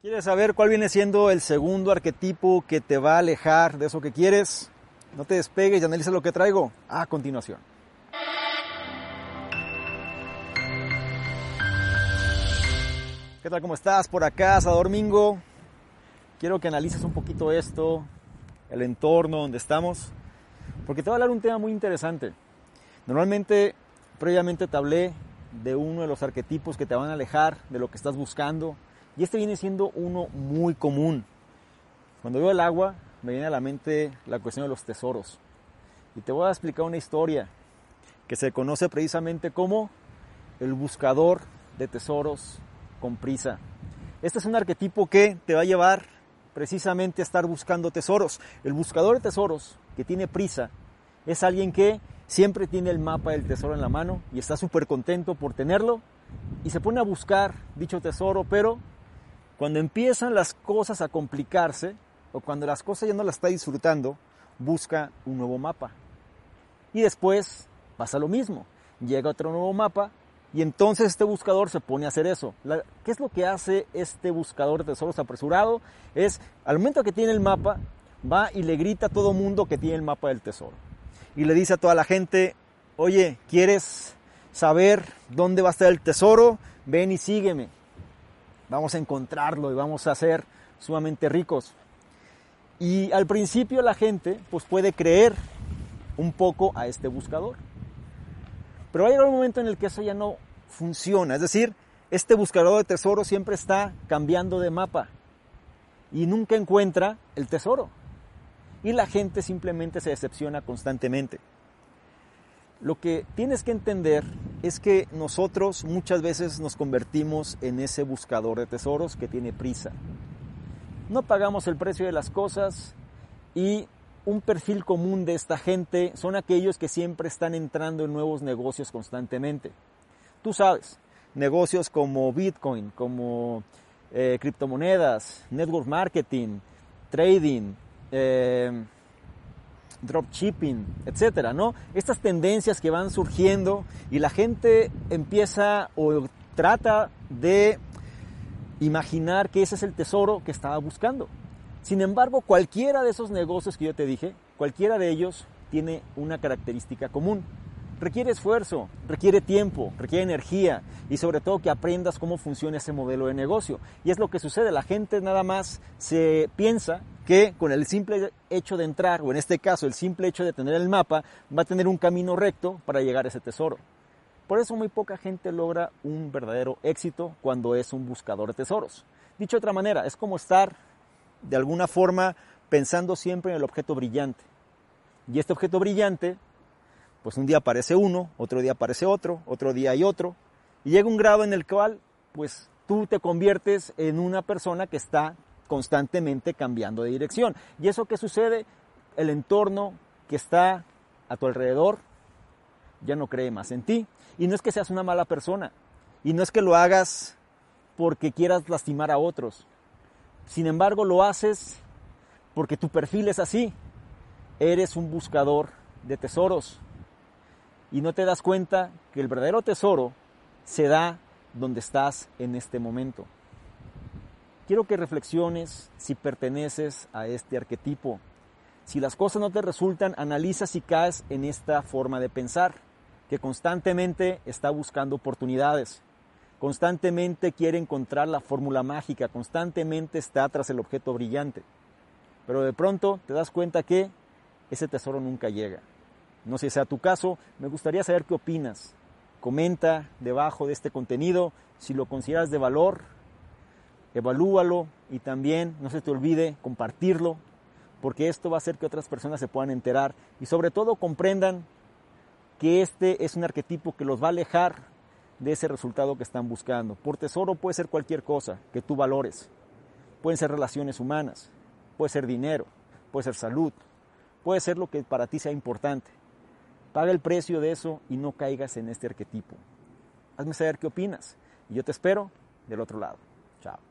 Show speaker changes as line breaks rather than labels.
¿Quieres saber cuál viene siendo el segundo arquetipo que te va a alejar de eso que quieres? No te despegues y analiza lo que traigo a continuación. ¿Qué tal? ¿Cómo estás? Por acá, Domingo. Quiero que analices un poquito esto, el entorno donde estamos, porque te voy a hablar un tema muy interesante. Normalmente, previamente te hablé de uno de los arquetipos que te van a alejar de lo que estás buscando, y este viene siendo uno muy común. Cuando veo el agua, me viene a la mente la cuestión de los tesoros. Y te voy a explicar una historia que se conoce precisamente como el buscador de tesoros con prisa. Este es un arquetipo que te va a llevar precisamente a estar buscando tesoros. El buscador de tesoros que tiene prisa es alguien que siempre tiene el mapa del tesoro en la mano y está súper contento por tenerlo y se pone a buscar dicho tesoro, pero cuando empiezan las cosas a complicarse o cuando las cosas ya no las está disfrutando, busca un nuevo mapa. Y después pasa lo mismo. Llega otro nuevo mapa y entonces este buscador se pone a hacer eso. ¿Qué es lo que hace este buscador de tesoros apresurado? Es, al momento que tiene el mapa, va y le grita a todo mundo que tiene el mapa del tesoro. Y le dice a toda la gente, oye, ¿quieres saber dónde va a estar el tesoro? Ven y sígueme vamos a encontrarlo y vamos a ser sumamente ricos. Y al principio la gente pues puede creer un poco a este buscador. Pero va a un momento en el que eso ya no funciona. Es decir, este buscador de tesoro siempre está cambiando de mapa y nunca encuentra el tesoro. Y la gente simplemente se decepciona constantemente. Lo que tienes que entender es que nosotros muchas veces nos convertimos en ese buscador de tesoros que tiene prisa. No pagamos el precio de las cosas y un perfil común de esta gente son aquellos que siempre están entrando en nuevos negocios constantemente. Tú sabes, negocios como Bitcoin, como eh, criptomonedas, network marketing, trading, eh, dropshipping, etcétera, ¿no? Estas tendencias que van surgiendo y la gente empieza o trata de imaginar que ese es el tesoro que estaba buscando. Sin embargo, cualquiera de esos negocios que yo te dije, cualquiera de ellos tiene una característica común requiere esfuerzo, requiere tiempo, requiere energía y sobre todo que aprendas cómo funciona ese modelo de negocio. Y es lo que sucede, la gente nada más se piensa que con el simple hecho de entrar, o en este caso el simple hecho de tener el mapa, va a tener un camino recto para llegar a ese tesoro. Por eso muy poca gente logra un verdadero éxito cuando es un buscador de tesoros. Dicho de otra manera, es como estar de alguna forma pensando siempre en el objeto brillante. Y este objeto brillante pues un día aparece uno, otro día aparece otro, otro día hay otro, y llega un grado en el cual pues tú te conviertes en una persona que está constantemente cambiando de dirección. ¿Y eso qué sucede? El entorno que está a tu alrededor ya no cree más en ti. Y no es que seas una mala persona, y no es que lo hagas porque quieras lastimar a otros. Sin embargo, lo haces porque tu perfil es así. Eres un buscador de tesoros y no te das cuenta que el verdadero tesoro se da donde estás en este momento. Quiero que reflexiones si perteneces a este arquetipo. Si las cosas no te resultan, analiza si caes en esta forma de pensar, que constantemente está buscando oportunidades, constantemente quiere encontrar la fórmula mágica, constantemente está tras el objeto brillante. Pero de pronto te das cuenta que ese tesoro nunca llega. No sé si sea tu caso, me gustaría saber qué opinas. Comenta debajo de este contenido si lo consideras de valor, evalúalo y también no se te olvide compartirlo, porque esto va a hacer que otras personas se puedan enterar y sobre todo comprendan que este es un arquetipo que los va a alejar de ese resultado que están buscando. Por tesoro puede ser cualquier cosa que tú valores. Pueden ser relaciones humanas, puede ser dinero, puede ser salud, puede ser lo que para ti sea importante. Paga el precio de eso y no caigas en este arquetipo. Hazme saber qué opinas y yo te espero del otro lado. Chao.